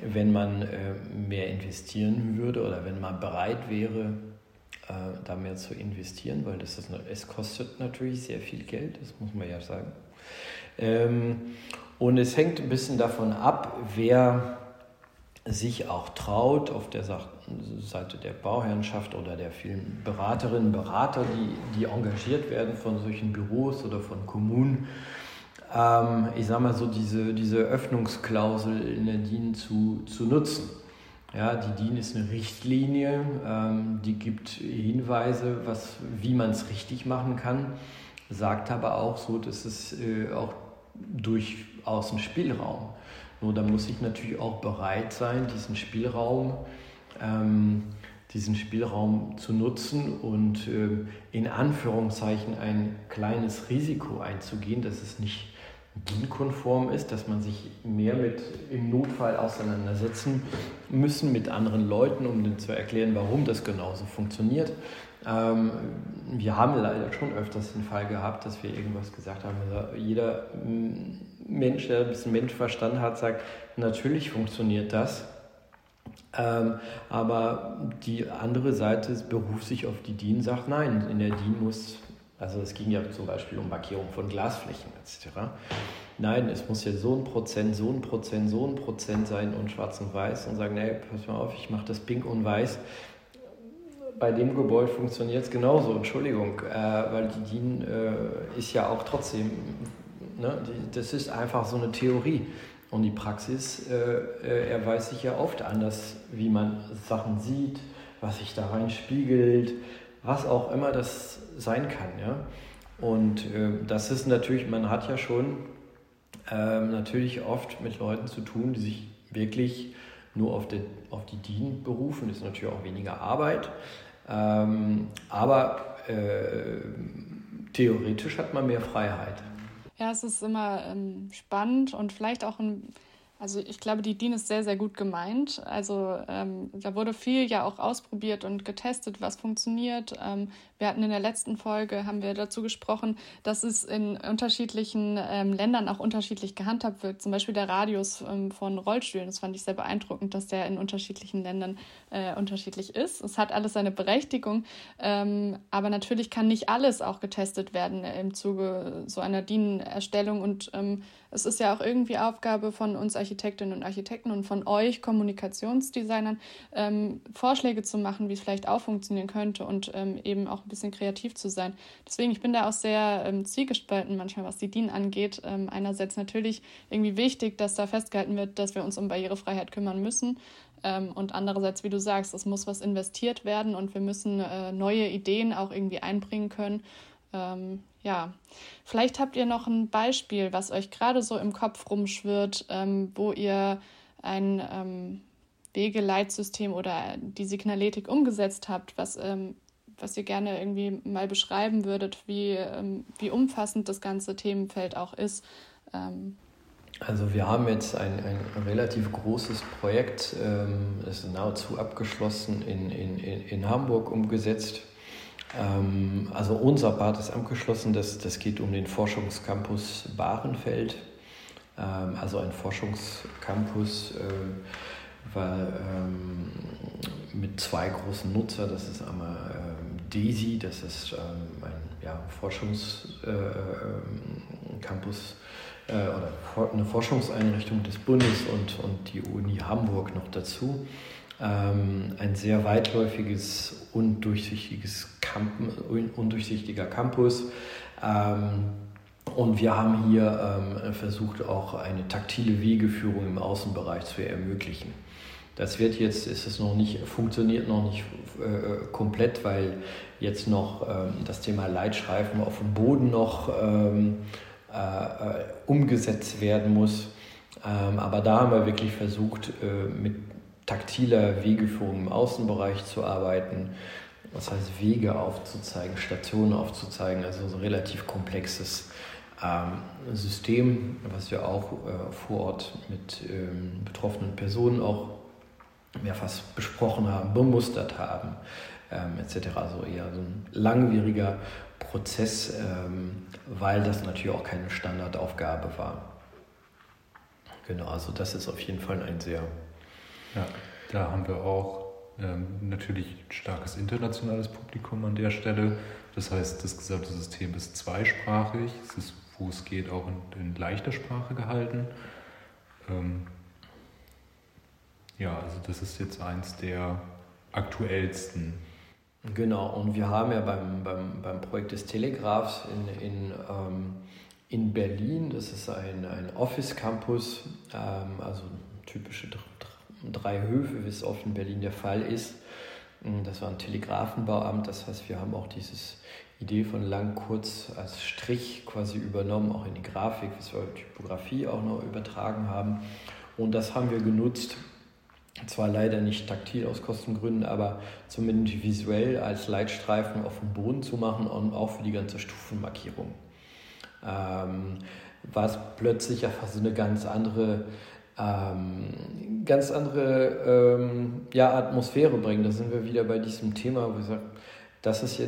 wenn man äh, mehr investieren würde oder wenn man bereit wäre, äh, da mehr zu investieren, weil das ist, es kostet natürlich sehr viel Geld, das muss man ja sagen. Ähm, und es hängt ein bisschen davon ab, wer sich auch traut, auf der Seite der Bauherrschaft oder der vielen Beraterinnen, Berater, die, die engagiert werden von solchen Büros oder von Kommunen, ähm, ich sage mal so, diese, diese Öffnungsklausel in der DIN zu, zu nutzen. Ja, die DIN ist eine Richtlinie, ähm, die gibt Hinweise, was, wie man es richtig machen kann, sagt aber auch so, dass es äh, auch durchaus ein Spielraum. Nur da muss ich natürlich auch bereit sein, diesen Spielraum, ähm, diesen Spielraum zu nutzen und äh, in Anführungszeichen ein kleines Risiko einzugehen, dass es nicht DIN-konform ist, dass man sich mehr mit im Notfall auseinandersetzen müssen mit anderen Leuten, um denen zu erklären, warum das genauso funktioniert. Ähm, wir haben leider schon öfters den Fall gehabt, dass wir irgendwas gesagt haben. Also jeder Mensch, der ein bisschen Menschverstand hat, sagt, natürlich funktioniert das. Ähm, aber die andere Seite beruft sich auf die DIN, sagt, nein, in der DIN muss also es ging ja zum Beispiel um Markierung von Glasflächen etc. Nein, es muss ja so ein Prozent, so ein Prozent, so ein Prozent sein und schwarz und weiß und sagen, nee, pass mal auf, ich mache das pink und weiß. Bei dem Gebäude funktioniert es genauso, Entschuldigung, äh, weil die DIN äh, ist ja auch trotzdem, ne, die, das ist einfach so eine Theorie. Und die Praxis äh, äh erweist sich ja oft anders, wie man Sachen sieht, was sich da rein spiegelt, was auch immer das sein kann. Ja? Und äh, das ist natürlich, man hat ja schon äh, natürlich oft mit Leuten zu tun, die sich wirklich nur auf, die, auf die DIN berufen. Das ist natürlich auch weniger Arbeit. Ähm, aber äh, theoretisch hat man mehr Freiheit. Ja, es ist immer ähm, spannend und vielleicht auch ein also ich glaube, die DIN ist sehr, sehr gut gemeint. Also ähm, da wurde viel ja auch ausprobiert und getestet, was funktioniert. Ähm, wir hatten in der letzten Folge, haben wir dazu gesprochen, dass es in unterschiedlichen ähm, Ländern auch unterschiedlich gehandhabt wird. Zum Beispiel der Radius ähm, von Rollstühlen. Das fand ich sehr beeindruckend, dass der in unterschiedlichen Ländern äh, unterschiedlich ist. Es hat alles seine Berechtigung. Ähm, aber natürlich kann nicht alles auch getestet werden im Zuge so einer DIN-Erstellung. Und ähm, es ist ja auch irgendwie Aufgabe von uns Architektinnen und Architekten und von euch Kommunikationsdesignern ähm, Vorschläge zu machen, wie es vielleicht auch funktionieren könnte und ähm, eben auch ein bisschen kreativ zu sein. Deswegen, ich bin da auch sehr ähm, zielgespalten manchmal, was die DIN angeht. Ähm, einerseits natürlich irgendwie wichtig, dass da festgehalten wird, dass wir uns um Barrierefreiheit kümmern müssen. Ähm, und andererseits, wie du sagst, es muss was investiert werden und wir müssen äh, neue Ideen auch irgendwie einbringen können ähm, ja, vielleicht habt ihr noch ein Beispiel, was euch gerade so im Kopf rumschwirrt, ähm, wo ihr ein ähm, Wegeleitsystem oder die Signaletik umgesetzt habt, was, ähm, was ihr gerne irgendwie mal beschreiben würdet, wie, ähm, wie umfassend das ganze Themenfeld auch ist. Ähm. Also wir haben jetzt ein, ein relativ großes Projekt, ähm, ist nahezu abgeschlossen, in, in, in Hamburg umgesetzt Ähm, also unser Part ist abgeschlossen, das, das geht um den Forschungscampus Bahrenfeld, ähm, also ein Forschungscampus ähm, weil, ähm, mit zwei großen Nutzern, das ist einmal DESI, das ist ähm, ein ja, Forschungscampus äh, äh, oder eine Forschungseinrichtung des Bundes und, und die Uni Hamburg noch dazu. Ähm, ein sehr weitläufiges, undurchsichtiges Camp undurchsichtiger Campus. Ähm, und wir haben hier ähm, versucht, auch eine taktile Wegeführung im Außenbereich zu ermöglichen. Das wird jetzt, ist es noch nicht, funktioniert noch nicht äh, komplett, weil jetzt noch ähm, das Thema Leitschreifen auf dem Boden noch ähm, äh, äh umgesetzt werden muss. Ähm, aber da haben wir wirklich versucht, äh, mit taktiler Wegeführung im Außenbereich zu arbeiten. Das heißt, Wege aufzuzeigen, Stationen aufzuzeigen, also so ein relativ komplexes ähm, System, was wir auch äh, vor Ort mit ähm, betroffenen Personen auch mehrfach besprochen haben, bemustert haben, ähm, etc. Also eher so ein langwieriger Prozess, ähm, weil das natürlich auch keine Standardaufgabe war. Genau, also das ist auf jeden Fall ein sehr ja, da haben wir auch ähm, natürlich ein starkes internationales Publikum an der Stelle. Das heißt, das gesamte System ist zweisprachig. Es ist, wo es geht, auch in, in leichter Sprache gehalten. Ähm, ja, also das ist jetzt eins der aktuellsten. Genau, und wir haben ja beim, beim, beim Projekt des Telegraphs in, in, ähm, in Berlin, das ist ein, ein Office-Campus, ähm, also typische drei Höfe, wie es oft in Berlin der Fall ist. Mm, das war ein Telegrafenbauamt, das heißt, wir haben auch diese Idee von lang kurz als Strich quasi übernommen, auch in die Grafik, was wir Typografie auch noch übertragen haben. Und das haben wir genutzt, zwar leider nicht taktil aus Kostengründen, aber zumindest visuell als Leitstreifen auf dem Boden zu machen und auch für die ganze Stufenmarkierung. Ähm, was plötzlich einfach so eine ganz andere ähm, ganz andere ähm, ja, Atmosphäre bringen. Da sind wir wieder bei diesem Thema, wo ich sage, das ist ja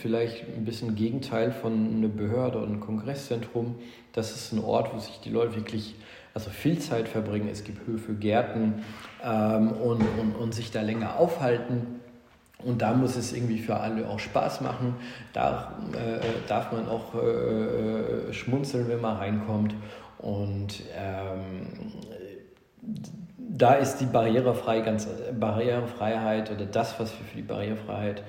vielleicht ein bisschen Gegenteil von einer Behörde und einem Kongresszentrum. Das ist ein Ort, wo sich die Leute wirklich also viel Zeit verbringen. Es gibt Höfe, Gärten ähm, und, und, und sich da länger aufhalten. Und da muss es irgendwie für alle auch Spaß machen. Da äh, darf man auch äh, äh schmunzeln, wenn man reinkommt. Und ähm, da ist die Barrierefrei, ganz, Barrierefreiheit oder das, was wir für die Barrierefreiheit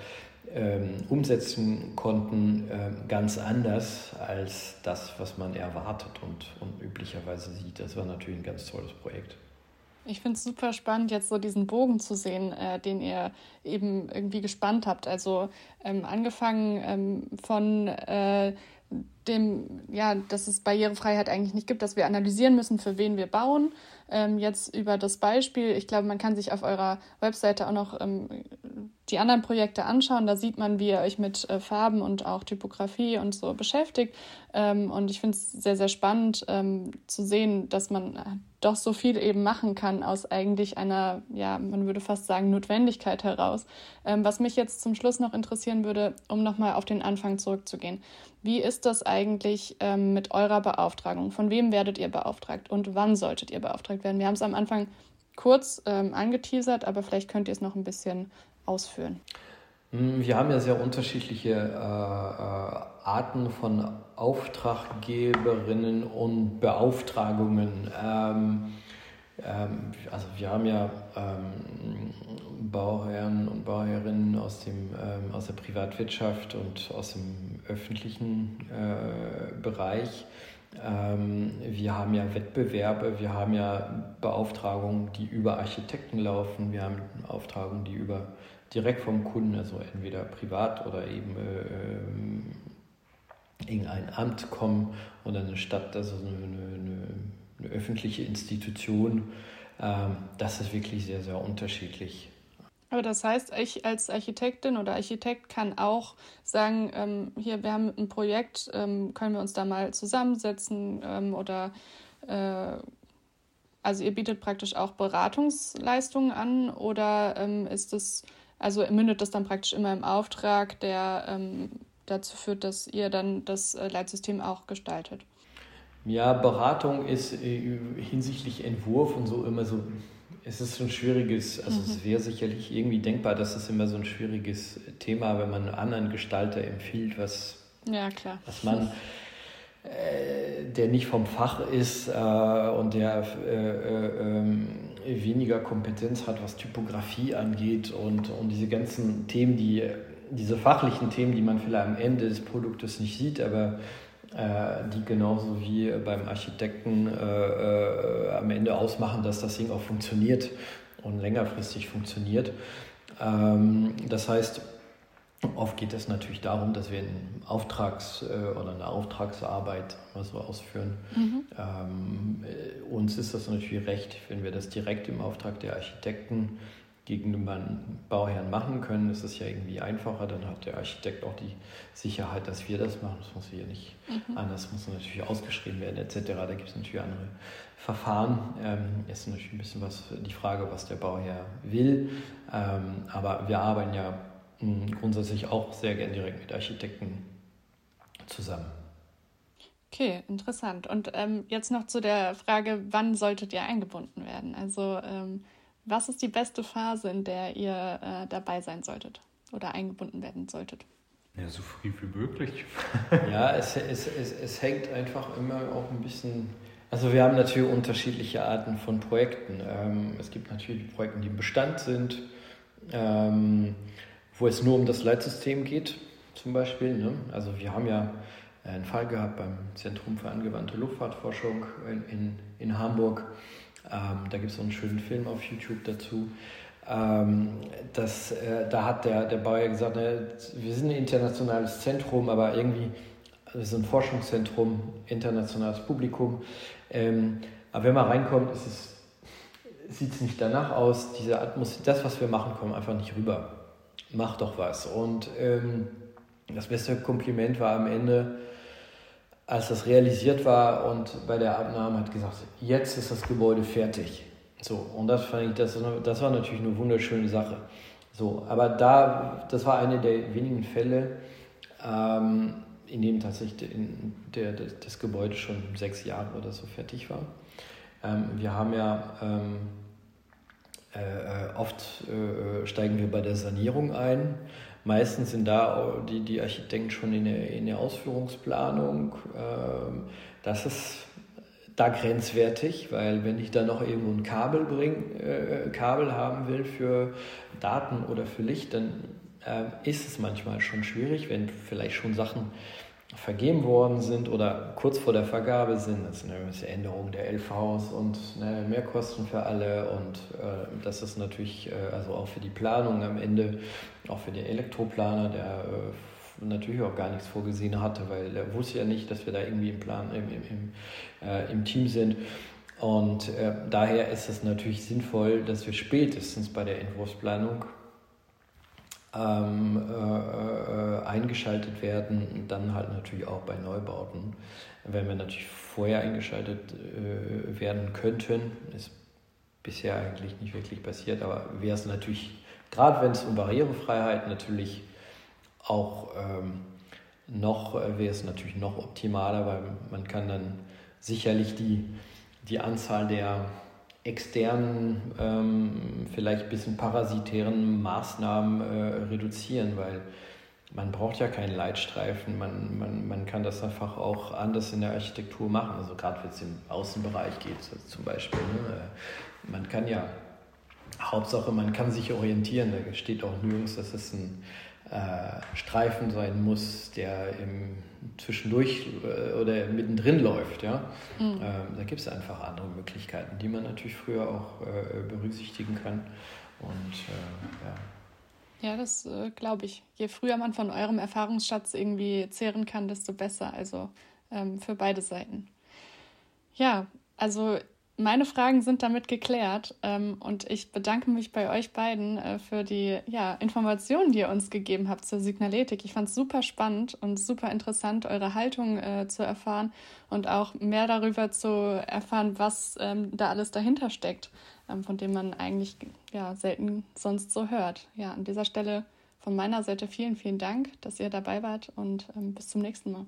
ähm, umsetzen konnten, äh, ganz anders als das, was man erwartet und, und üblicherweise sieht. Das war natürlich ein ganz tolles Projekt. Ich finde es super spannend, jetzt so diesen Bogen zu sehen, äh, den ihr eben irgendwie gespannt habt. Also ähm, angefangen ähm, von äh, dem, ja, dass es Barrierefreiheit eigentlich nicht gibt, dass wir analysieren müssen, für wen wir bauen. Ähm, jetzt über das Beispiel, ich glaube, man kann sich auf eurer Webseite auch noch ähm, die anderen Projekte anschauen. Da sieht man, wie ihr euch mit äh, Farben und auch Typografie und so beschäftigt. Ähm, und ich finde es sehr, sehr spannend ähm, zu sehen, dass man äh, doch so viel eben machen kann aus eigentlich einer, ja, man würde fast sagen, Notwendigkeit heraus. Ähm, was mich jetzt zum Schluss noch interessieren würde, um nochmal auf den Anfang zurückzugehen. Wie ist das eigentlich ähm, mit eurer Beauftragung? Von wem werdet ihr beauftragt und wann solltet ihr beauftragt werden? Wir haben es am Anfang kurz ähm, angeteasert, aber vielleicht könnt ihr es noch ein bisschen ausführen. Hm, wir haben ja sehr unterschiedliche äh, äh, Arten von Auftraggeberinnen und Beauftragungen. Ähm, ähm, also wir haben ja ähm, Bauherren und Bauherrinnen aus, dem, ähm, aus der Privatwirtschaft und aus dem öffentlichen äh, Bereich. Ähm, wir haben ja Wettbewerbe, wir haben ja Beauftragungen, die über Architekten laufen, wir haben Beauftragungen, die über direkt vom Kunden, also entweder privat oder eben äh, irgendein Amt kommen oder eine Stadt, also eine, eine, eine öffentliche Institution. Ähm, das ist wirklich sehr, sehr unterschiedlich. Aber das heißt, ich als Architektin oder Architekt kann auch sagen, ähm, hier, wir haben ein Projekt, ähm, können wir uns da mal zusammensetzen ähm, oder äh, also ihr bietet praktisch auch Beratungsleistungen an oder ähm, ist es Also mündet das dann praktisch immer im Auftrag, der ähm, dazu führt, dass ihr dann das äh, Leitsystem auch gestaltet. Ja, Beratung ist äh, hinsichtlich Entwurf und so immer so, es ist ein schwieriges, also mhm. es wäre sicherlich irgendwie denkbar, dass es immer so ein schwieriges Thema, wenn man einen anderen Gestalter empfiehlt, was, ja, klar. was man, äh, der nicht vom Fach ist äh, und der äh, äh ähm, weniger Kompetenz hat, was Typografie angeht und, und diese ganzen Themen, die diese fachlichen Themen, die man vielleicht am Ende des Produktes nicht sieht, aber äh, die genauso wie beim Architekten äh, äh, am Ende ausmachen, dass das Ding auch funktioniert und längerfristig funktioniert. Ähm, das heißt, oft geht es natürlich darum, dass wir einen Auftrags- äh, oder eine Auftragsarbeit so ausführen. Mhm. Ähm, äh, uns ist das natürlich recht, wenn wir das direkt im Auftrag der Architekten gegenüber einem Bauherrn machen können, ist es ja irgendwie einfacher. Dann hat der Architekt auch die Sicherheit, dass wir das machen. Das muss hier nicht mhm. anders, muss natürlich ausgeschrieben werden etc. Da gibt es natürlich andere Verfahren. Ähm, ist natürlich ein bisschen was die Frage, was der Bauherr will. Ähm, aber wir arbeiten ja grundsätzlich auch sehr gern direkt mit Architekten zusammen. Okay, interessant. Und ähm, jetzt noch zu der Frage, wann solltet ihr eingebunden werden? Also ähm, was ist die beste Phase, in der ihr äh, dabei sein solltet oder eingebunden werden solltet? Ja, so früh wie möglich. ja, es, es, es, es hängt einfach immer auch ein bisschen. Also wir haben natürlich unterschiedliche Arten von Projekten. Ähm, es gibt natürlich Projekte, die im Bestand sind, ähm, wo es nur um das Leitsystem geht, zum Beispiel. Ne? Also wir haben ja einen Fall gehabt beim Zentrum für angewandte Luftfahrtforschung in, in, in Hamburg. Ähm, da gibt es so einen schönen Film auf YouTube dazu. Ähm, das, äh, da hat der, der Bauer gesagt, ne, wir sind ein internationales Zentrum, aber irgendwie, wir sind ein Forschungszentrum, internationales Publikum. Ähm, aber wenn man reinkommt, sieht es nicht danach aus. Diese Atmosphäre, das, was wir machen, kommt einfach nicht rüber. Mach doch was. Und ähm, das beste Kompliment war am Ende, als das realisiert war und bei der Abnahme hat gesagt, jetzt ist das Gebäude fertig. So, und das fand ich, das, das war natürlich eine wunderschöne Sache. So, aber da, das war eine der wenigen Fälle, ähm, in denen tatsächlich in der, das Gebäude schon sechs Jahre oder so fertig war. Ähm, wir haben ja ähm, äh, oft äh, steigen wir bei der Sanierung ein Meistens sind da die, die Architekten schon in der, in der Ausführungsplanung. Ähm, das ist da grenzwertig, weil wenn ich da noch irgendwo ein Kabel, bring, äh, Kabel haben will für Daten oder für Licht, dann äh, ist es manchmal schon schwierig, wenn vielleicht schon Sachen vergeben worden sind oder kurz vor der Vergabe sind. Das sind eine Änderung der LVs und ne, Mehrkosten für alle und äh, das ist natürlich äh, also auch für die Planung am Ende, auch für den Elektroplaner, der äh, natürlich auch gar nichts vorgesehen hatte, weil er wusste ja nicht, dass wir da irgendwie im Plan, im, im, im, äh, im Team sind. Und äh, daher ist es natürlich sinnvoll, dass wir spätestens bei der Entwurfsplanung ähm, äh, äh, eingeschaltet werden, dann halt natürlich auch bei Neubauten. Wenn wir natürlich vorher eingeschaltet äh, werden könnten, ist bisher eigentlich nicht wirklich passiert, aber wäre es natürlich, gerade wenn es um Barrierefreiheit natürlich auch ähm, noch, äh, wäre es natürlich noch optimaler, weil man kann dann sicherlich die, die Anzahl der externen, ähm, vielleicht ein bisschen parasitären Maßnahmen äh, reduzieren, weil man braucht ja keinen Leitstreifen, man, man, man kann das einfach auch anders in der Architektur machen, also gerade wenn es im Außenbereich geht zum Beispiel. Ne? Äh, man kann ja, Hauptsache man kann sich orientieren, da steht auch nirgends, dass es ein äh, Streifen sein muss, der im zwischendurch äh, oder mittendrin läuft. Ja? Mhm. Ähm, da gibt es einfach andere Möglichkeiten, die man natürlich früher auch äh, berücksichtigen kann. Und ja. Ja, das äh, glaube ich. Je früher man von eurem Erfahrungsschatz irgendwie zehren kann, desto besser. Also ähm, für beide Seiten. Ja, also meine Fragen sind damit geklärt ähm, und ich bedanke mich bei euch beiden äh, für die ja, Informationen, die ihr uns gegeben habt zur Signaletik. Ich fand es super spannend und super interessant, eure Haltung äh, zu erfahren und auch mehr darüber zu erfahren, was ähm, da alles dahinter steckt. ähm, von dem man eigentlich ja, selten sonst so hört. Ja, an dieser Stelle von meiner Seite vielen, vielen Dank, dass ihr dabei wart und ähm, bis zum nächsten Mal.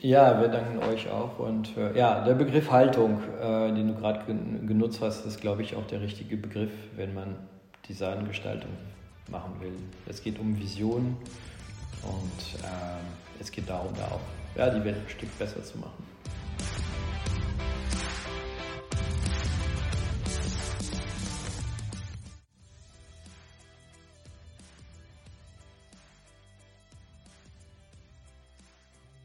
Ja, wir danken euch auch. Und äh, ja, der Begriff Haltung, äh, den du gerade genutzt hast, ist, glaube ich, auch der richtige Begriff, wenn man Designgestaltung machen will. Es geht um Vision und äh, es geht darum, da auch ja, die Welt ein Stück besser zu machen.